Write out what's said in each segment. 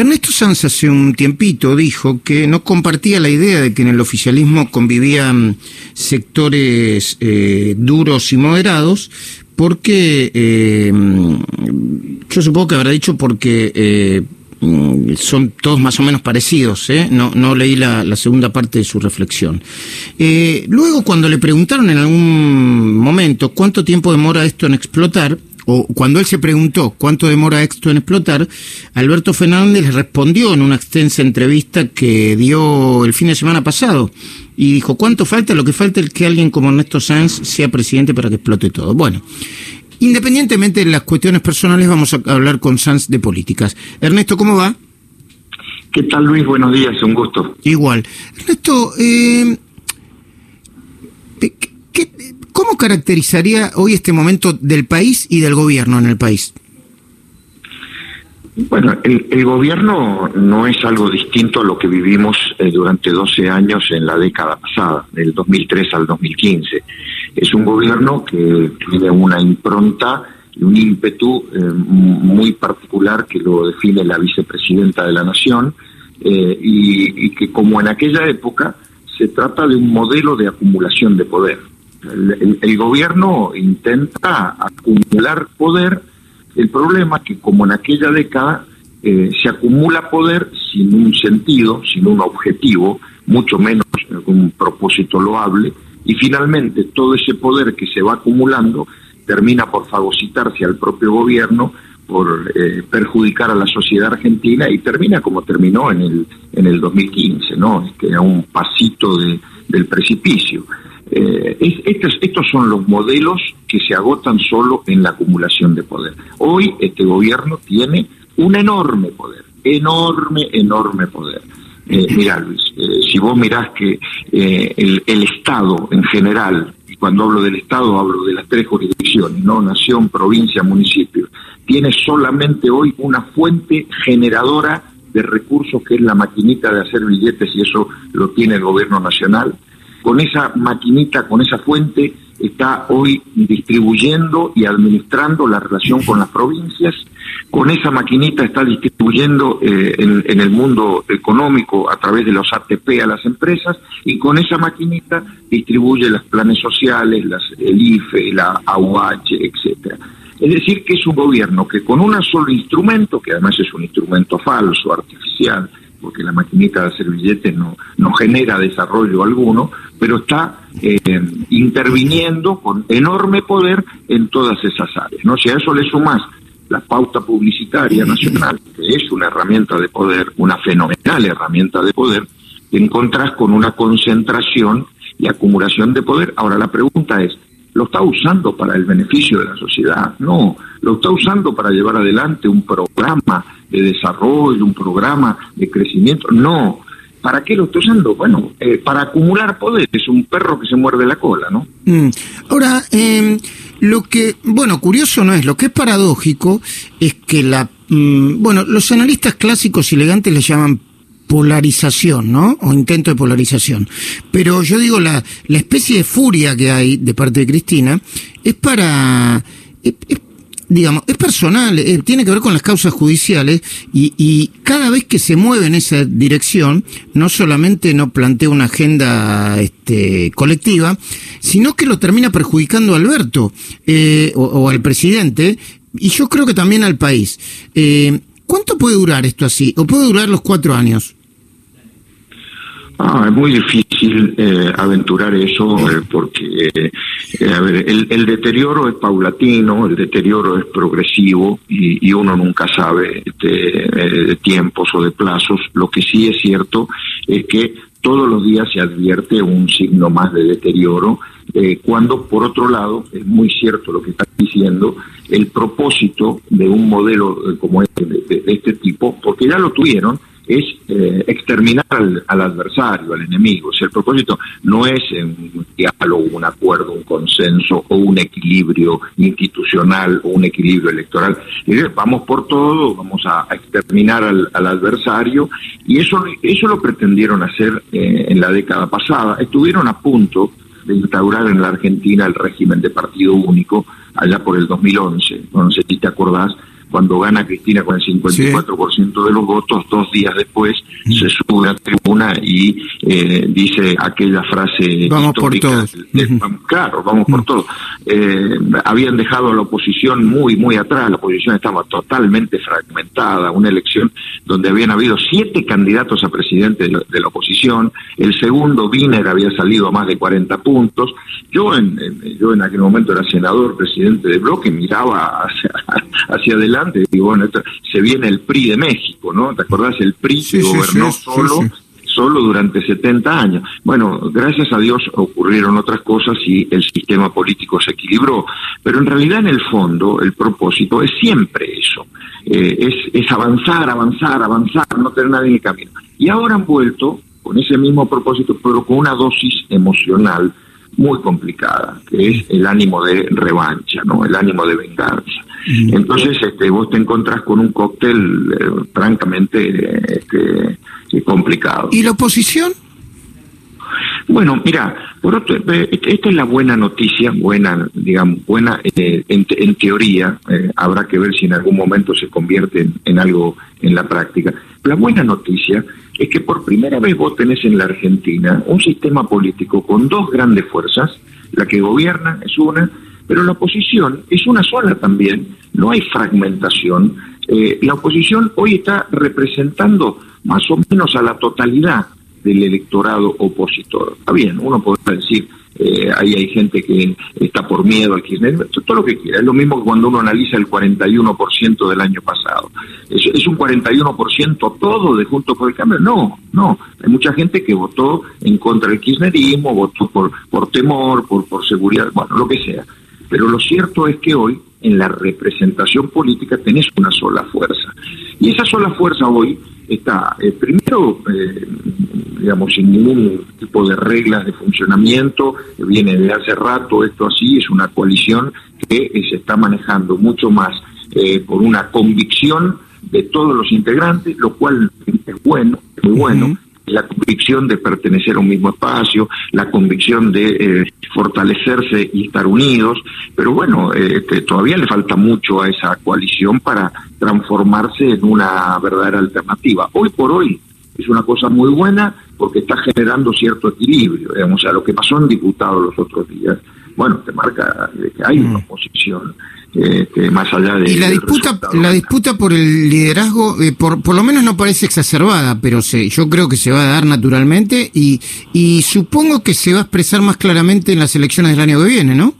Ernesto Sanz hace un tiempito dijo que no compartía la idea de que en el oficialismo convivían sectores eh, duros y moderados, porque eh, yo supongo que habrá dicho porque eh, son todos más o menos parecidos, no, no leí la, segunda parte de su reflexión. Luego, cuando le preguntaron en algún momento cuánto tiempo demora esto en explotar, o cuando él se preguntó cuánto demora esto en explotar, Alberto Fernández le respondió en una extensa entrevista que dio el fin de semana pasado y dijo, ¿cuánto falta? Lo que falta es que alguien como Ernesto Sanz sea presidente para que explote todo. Bueno, independientemente de las cuestiones personales, vamos a hablar con Sanz de políticas. Ernesto, ¿cómo va? ¿Qué tal Luis? Buenos días, un gusto. Igual. Ernesto, eh, ¿qué, ¿cómo caracterizaría hoy este momento del país y del gobierno en el país? Bueno, el, gobierno no es algo distinto a lo que vivimos eh, durante 12 años en la década pasada, del 2003 al 2015. Es un gobierno que tiene una impronta y un ímpetu eh, muy particular que lo define la vicepresidenta de la Nación eh, y, que como en aquella época se trata de un modelo de acumulación de poder. El, gobierno intenta acumular poder el problema es que como en aquella década eh, se acumula poder sin un sentido, sin un objetivo, mucho menos un propósito loable, y finalmente todo ese poder que se va acumulando termina por fagocitarse al propio gobierno, por eh, perjudicar a la sociedad argentina y termina como terminó en el en el 2015, ¿no? Que a un pasito de, del precipicio. Eh, es, estos, estos son los modelos que se agotan solo en la acumulación de poder. Hoy este gobierno tiene un enorme poder, enorme, enorme poder. Eh, Luis, eh, si vos mirás que eh, el, el, Estado en general, y cuando hablo del Estado hablo de las tres jurisdicciones, ¿no? Nación, provincia, municipio, tiene solamente hoy una fuente generadora de recursos que es la maquinita de hacer billetes y eso lo tiene el gobierno nacional con esa maquinita, con esa fuente, está hoy distribuyendo y administrando la relación con las provincias, con esa maquinita está distribuyendo eh, en, el mundo económico a través de los ATP a las empresas y con esa maquinita distribuye los planes sociales, las, el IFE, la AUH, etcétera. Es decir, que es un gobierno que con un solo instrumento, que además es un instrumento falso, artificial, porque la maquinita de hacer billetes no, no genera desarrollo alguno, pero está eh, interviniendo con enorme poder en todas esas áreas. ¿no? Si a eso le sumas la pauta publicitaria nacional, que es una herramienta de poder, una fenomenal herramienta de poder, te encontrás con una concentración y acumulación de poder. Ahora la pregunta es, ¿lo está usando para el beneficio de la sociedad? No, lo está usando para llevar adelante un programa de desarrollo, un programa de crecimiento. No, ¿Para qué lo estoy usando? Bueno, eh, para acumular poder, es un perro que se muerde la cola, ¿no? Mm. Ahora, eh, lo que, bueno, curioso no es, lo que es paradójico es que la, mm, bueno, los analistas clásicos y elegantes le llaman polarización, ¿no? O intento de polarización. Pero yo digo, la, la especie de furia que hay de parte de Cristina es para, digamos, es personal, eh, tiene que ver con las causas judiciales y, y, cada vez que se mueve en esa dirección, no solamente no plantea una agenda este, colectiva, sino que lo termina perjudicando a Alberto eh, o, o, al presidente y yo creo que también al país. Eh, ¿Cuánto puede durar esto así? ¿O puede durar los cuatro años? Ah, es muy difícil eh, aventurar eso eh, porque, eh, a ver, el, el, deterioro es paulatino, el deterioro es progresivo y, y uno nunca sabe de, de, tiempos o de plazos. Lo que sí es cierto es que todos los días se advierte un signo más de deterioro, cuando por otro lado, es muy cierto lo que está diciendo, el propósito de un modelo como este, de este tipo, porque ya lo tuvieron, es eh, exterminar al, al, adversario, al enemigo. O sea, el propósito no es un diálogo, un acuerdo, un consenso o un equilibrio institucional o un equilibrio electoral. Vamos por todo, vamos a, exterminar al, al, adversario y eso, eso lo pretendieron hacer eh, en la década pasada. Estuvieron a punto de instaurar en la Argentina el régimen de partido único allá por el 2011. No sé si te acordás, cuando gana Cristina con el 54% de los votos, dos días después mm. se sube a la tribuna y eh, dice aquella frase vamos por todos. claro, vamos por mm. todos. Eh, habían dejado a la oposición muy, muy atrás, la oposición estaba totalmente fragmentada, una elección donde habían habido siete candidatos a presidente de la, oposición, el segundo, Wiener, había salido a más de 40 puntos, yo en, yo en aquel momento era senador, presidente de bloque, miraba hacia, hacia adelante bueno, se viene el PRI de México, ¿no? ¿Te acordás? El PRI que gobernó solo solo durante 70 años. Bueno, gracias a Dios ocurrieron otras cosas y el sistema político se equilibró, pero en realidad en el fondo el propósito es siempre eso, eh, es, es avanzar, avanzar, avanzar, no tener nadie en el camino. Y ahora han vuelto con ese mismo propósito, pero con una dosis emocional muy complicada, que es el ánimo de revancha, ¿no? El ánimo de venganza. Entonces, este, vos te encontrás con un cóctel eh, francamente este, complicado. ¿Y la oposición? Bueno, mira, por otro, eh, esta es la buena noticia, buena, digamos, buena eh, en, teoría, habrá que ver si en algún momento se convierte en, algo en la práctica. La buena noticia es que por primera vez vos tenés en la Argentina un sistema político con dos grandes fuerzas, la que gobierna es una, pero la oposición es una sola también, no hay fragmentación. Eh, la oposición hoy está representando más o menos a la totalidad del electorado opositor. Está bien, uno podrá decir, eh, ahí hay gente que está por miedo al kirchner, todo lo que quiera. Es lo mismo que cuando uno analiza el 41% del año pasado. ¿Es, ¿Es, un 41% todo de Juntos por el Cambio? No, no. Hay mucha gente que votó en contra del kirchnerismo, votó por, por temor, por, por seguridad, bueno, lo que sea. Pero lo cierto es que hoy en la representación política tenés una sola fuerza. Y esa sola fuerza hoy está, eh, primero, eh, digamos, sin ningún tipo de reglas de funcionamiento, viene de hace rato esto así, es una coalición que se está manejando mucho más eh, por una convicción de todos los integrantes, lo cual es bueno, muy bueno, la convicción de pertenecer a un mismo espacio, la convicción de eh, fortalecerse y estar unidos, pero bueno, eh, este, todavía le falta mucho a esa coalición para transformarse en una verdadera alternativa. Hoy por hoy es una cosa muy buena porque está generando cierto equilibrio, digamos, a lo que pasó en diputados los otros días, bueno, te marca que hay una mm. oposición este, más allá de... Y la disputa, la disputa por el liderazgo, eh, por, por lo menos no parece exacerbada, pero se, yo creo que se va a dar naturalmente y, y supongo que se va a expresar más claramente en las elecciones del año que viene, ¿no?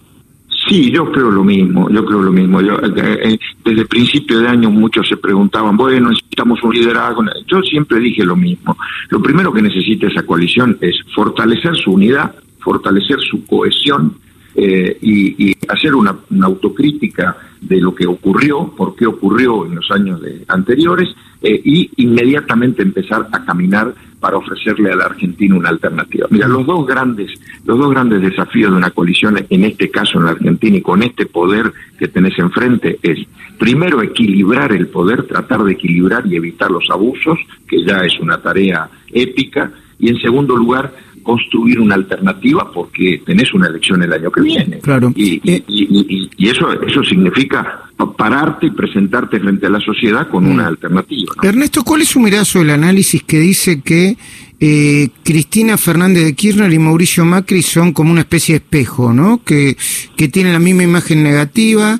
Sí, yo creo lo mismo, yo creo lo mismo. Yo, eh, eh, desde el principio de año muchos se preguntaban, bueno, necesitamos un liderazgo. Yo siempre dije lo mismo. Lo primero que necesita esa coalición es fortalecer su unidad, fortalecer su cohesión, eh, y, hacer una, autocrítica de lo que ocurrió, por qué ocurrió en los años anteriores, eh, y inmediatamente empezar a caminar para ofrecerle a la Argentina una alternativa. Mira, los dos grandes, los dos grandes desafíos de una coalición, en este caso en la Argentina y con este poder que tenés enfrente, es primero equilibrar el poder, tratar de equilibrar y evitar los abusos, que ya es una tarea épica, y en segundo lugar, construir una alternativa porque tenés una elección el año que viene. Claro. Y, y, eso, eso significa pararte y presentarte frente a la sociedad con una mm. alternativa. Ernesto, ¿cuál es su mirada sobre el análisis que dice que eh, Cristina Fernández de Kirchner y Mauricio Macri son como una especie de espejo, ¿no? Que, que tienen la misma imagen negativa,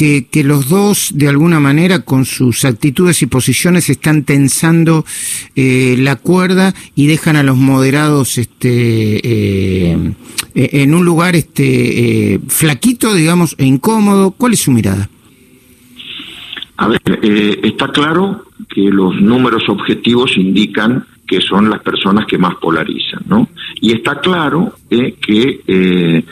que, los dos, de alguna manera, con sus actitudes y posiciones, están tensando eh, la cuerda y dejan a los moderados este, eh, en un lugar este, eh, flaquito, digamos, e incómodo. ¿Cuál es su mirada? A ver, está claro que los números objetivos indican que son las personas que más polarizan, ¿no? Y está claro que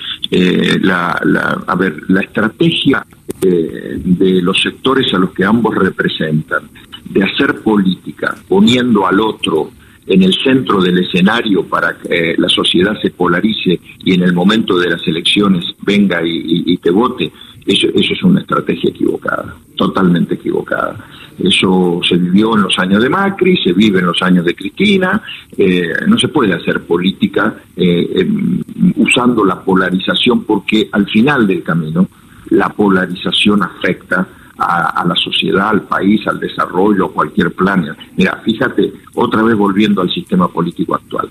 la, la, a ver, la estrategia de, los sectores a los que ambos representan, de hacer política poniendo al otro en el centro del escenario para que la sociedad se polarice y en el momento de las elecciones venga y, te vote, eso, eso, es una estrategia equivocada, totalmente equivocada. Eso se vivió en los años de Macri, se vive en los años de Cristina, eh, no se puede hacer política eh, usando la polarización porque al final del camino la polarización afecta a, la sociedad, al país, al desarrollo, cualquier plan. Mira, fíjate, otra vez volviendo al sistema político actual.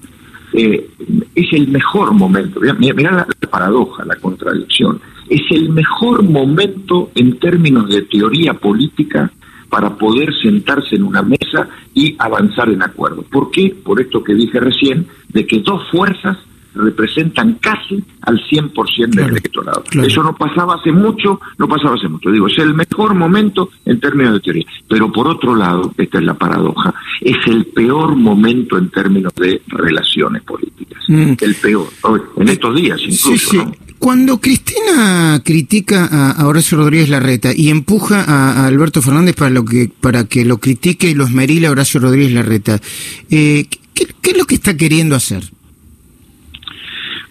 Eh, es el mejor momento, mira, la, paradoja, la contradicción, es el mejor momento en términos de teoría política para poder sentarse en una mesa y avanzar en acuerdo. ¿Por qué? Por esto que dije recién, de que dos fuerzas representan casi al 100% del electorado. Eso no pasaba hace mucho, no pasaba hace mucho. Digo, es el mejor momento en términos de teoría. Pero por otro lado, esta es la paradoja, es el peor momento en términos de relaciones políticas. Mm. El peor, en estos días incluso. Cuando Cristina critica a Horacio Rodríguez Larreta y empuja a, Alberto Fernández para, lo que, para que lo critique y lo esmerile a Horacio Rodríguez Larreta, eh, ¿qué, es lo que está queriendo hacer?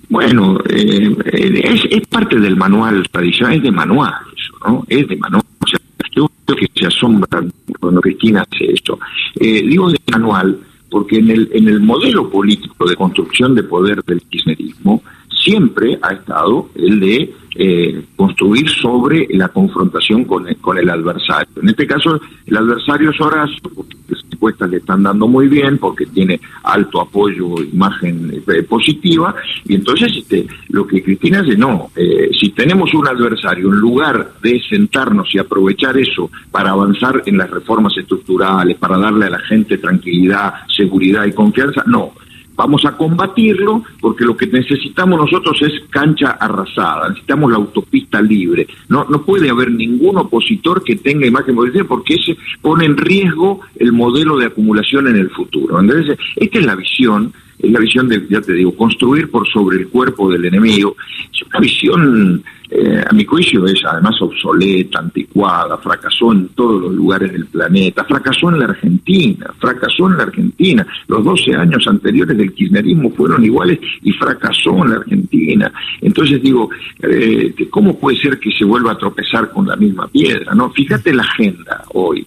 Bueno, eh, es, es, parte del manual tradicional, es de manual eso, ¿no? Es de manual. O sea, yo creo que se asombra cuando Cristina hace esto. Eh, digo de manual porque en el, en el modelo político de construcción de poder del kirchnerismo siempre ha estado el de eh, construir sobre la confrontación con el, con el adversario. En este caso, el adversario es Horacio, porque las encuestas le están dando muy bien, porque tiene alto apoyo, imagen eh, positiva, y entonces este, lo que Cristina dice, no, eh, si tenemos un adversario, en lugar de sentarnos y aprovechar eso para avanzar en las reformas estructurales, para darle a la gente tranquilidad, seguridad y confianza, no vamos a combatirlo porque lo que necesitamos nosotros es cancha arrasada, necesitamos la autopista libre. No, no puede haber ningún opositor que tenga imagen política porque ese pone en riesgo el modelo de acumulación en el futuro. Entonces, esta es la visión es la visión de, ya te digo, construir por sobre el cuerpo del enemigo. Es una visión, eh, a mi juicio, es además obsoleta, anticuada, fracasó en todos los lugares del planeta, fracasó en la Argentina, fracasó en la Argentina. Los 12 años anteriores del kirchnerismo fueron iguales y fracasó en la Argentina. Entonces digo, eh, ¿cómo puede ser que se vuelva a tropezar con la misma piedra? no Fíjate la agenda hoy.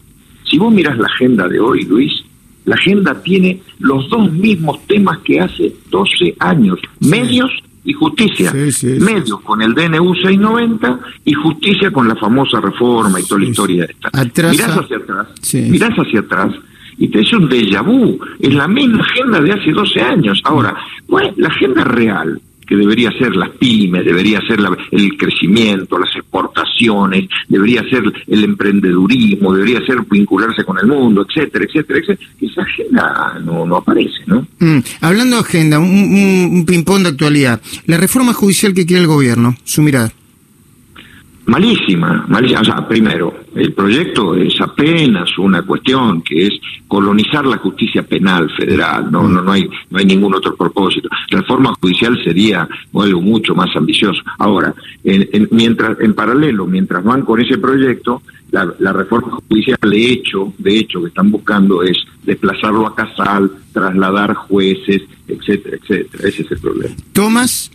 Si vos miras la agenda de hoy, Luis, la agenda tiene los dos mismos temas que hace 12 años, medios y justicia. medios con el DNU 690 y justicia con la famosa reforma y toda la historia esta. mirás hacia atrás, mirás hacia atrás y te es un déjà vu. Es la misma agenda de hace 12 años. Ahora, ¿cuál la agenda real? Que debería ser las pymes, debería ser el crecimiento, las exportaciones, debería ser el emprendedurismo, debería ser vincularse con el mundo, etcétera, etcétera, etcétera. Esa agenda no, no aparece, ¿no? Mm, hablando de agenda, un, un, un ping-pong de actualidad. La reforma judicial que quiere el gobierno, su mirada malísima, malísima. O sea, primero, el proyecto es apenas una cuestión que es colonizar la justicia penal federal, no, no, no hay, no hay ningún otro propósito. La reforma judicial sería algo mucho más ambicioso. Ahora, en, mientras, en paralelo, mientras van con ese proyecto, la, la reforma judicial de hecho, de hecho, que están buscando es desplazarlo a Casal, trasladar jueces, etcétera, etcétera. Ese es el problema. Tomás.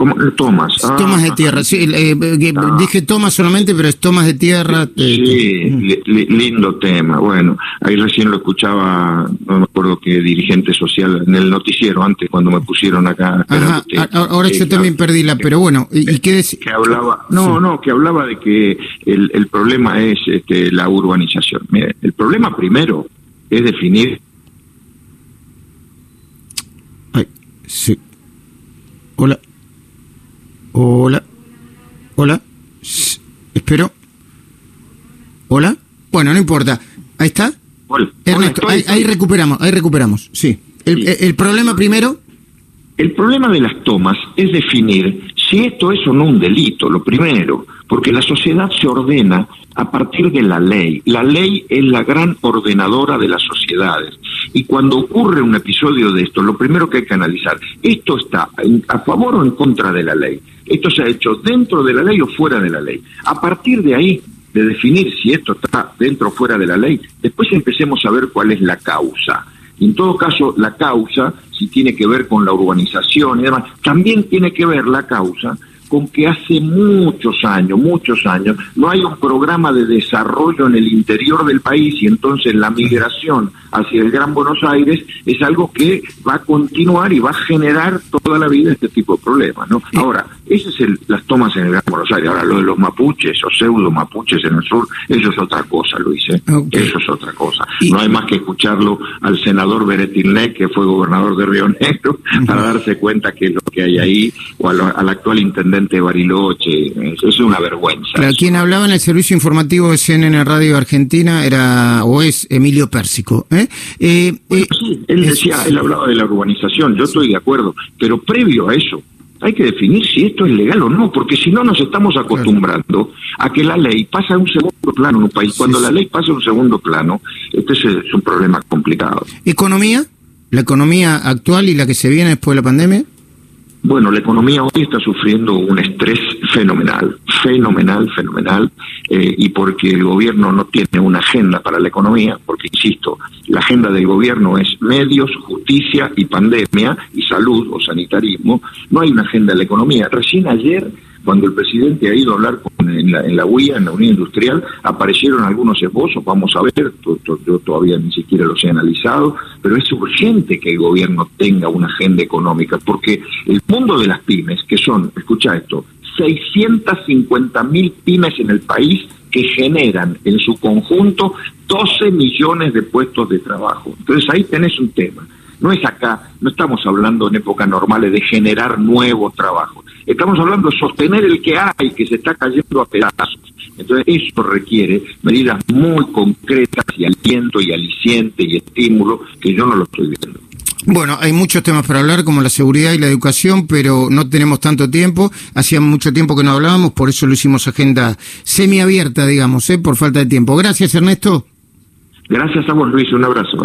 ¿Cómo? Tomas. Ah, tomas de tierra, sí. Eh, eh, ah. Dije tomas solamente, pero es tomas de tierra. Sí, eh, lindo tema. Bueno, ahí recién lo escuchaba, no me acuerdo qué dirigente social, en el noticiero antes, cuando me pusieron acá. Ajá, ahora yo también perdí la, pero bueno, ¿y, qué decía? Que hablaba, no, no, que hablaba de que el, el problema es este, la urbanización. Mire, el problema primero es definir. Ay, sí. Hola. Hola. Hola. espero. Hola. Bueno, no importa. Ahí está. Ernesto, ahí, recuperamos, ahí recuperamos. Sí. El, problema primero. El problema de las tomas es definir si esto es o no un delito, lo primero, porque la sociedad se ordena a partir de la ley. La ley es la gran ordenadora de las sociedades. Y cuando ocurre un episodio de esto, lo primero que hay que analizar, ¿esto está a favor o en contra de la ley? Esto se ha hecho dentro de la ley o fuera de la ley. A partir de ahí, de definir si esto está dentro o fuera de la ley, después empecemos a ver cuál es la causa. En todo caso, la causa, si tiene que ver con la urbanización y demás, también tiene que ver la causa con que hace muchos años, muchos años, no hay un programa de desarrollo en el interior del país y entonces la migración hacia el Gran Buenos Aires es algo que va a continuar y va a generar toda la vida este tipo de problemas, ¿no? Ahora, Esas es las tomas en el Gran Buenos Aires. Ahora, lo de los mapuches o pseudo mapuches en el sur, eso es otra cosa, Luis. ¿eh? Eso es otra cosa. No hay más que escucharlo al senador Beretilnec, que fue gobernador de Río Negro, para darse cuenta que es lo que hay ahí, o al, actual intendente Bariloche. Eso es una vergüenza. Claro, quien hablaba en el servicio informativo de CNN Radio Argentina era o es Emilio Pérsico. ¿eh? Eh, sí, él decía, él hablaba de la urbanización, yo estoy de acuerdo, pero previo a eso, hay que definir si esto es legal o no, porque si no nos estamos acostumbrando a que la ley pasa a un segundo plano en un país. Cuando la ley pasa a un segundo plano, este es, un problema complicado. ¿Economía? ¿La economía actual y la que se viene después de la pandemia? Bueno, la economía hoy está sufriendo un estrés fenomenal, fenomenal, fenomenal, eh, y porque el gobierno no tiene una agenda para la economía, porque, insisto, la agenda del gobierno es medios, justicia y pandemia, y salud o sanitarismo, no hay una agenda de la economía. Recién ayer cuando el presidente ha ido a hablar en, la, en la UIA, en la Unión Industrial, aparecieron algunos esbozos, vamos a ver, yo todavía ni siquiera los he analizado, pero es urgente que el gobierno tenga una agenda económica, porque el mundo de las pymes, que son, escucha esto, 650 mil pymes en el país que generan en su conjunto 12 millones de puestos de trabajo. Entonces ahí tenés un tema. No es acá, no estamos hablando en épocas normales de generar nuevos trabajos. Estamos hablando de sostener el que hay, que se está cayendo a pedazos. Entonces, eso requiere medidas muy concretas y aliento y aliciente y estímulo que yo no lo estoy viendo. Bueno, hay muchos temas para hablar, como la seguridad y la educación, pero no tenemos tanto tiempo. Hacía mucho tiempo que no hablábamos, por eso lo hicimos agenda semiabierta, digamos, ¿eh? por falta de tiempo. Gracias, Ernesto. Gracias a vos, Luis. Un abrazo.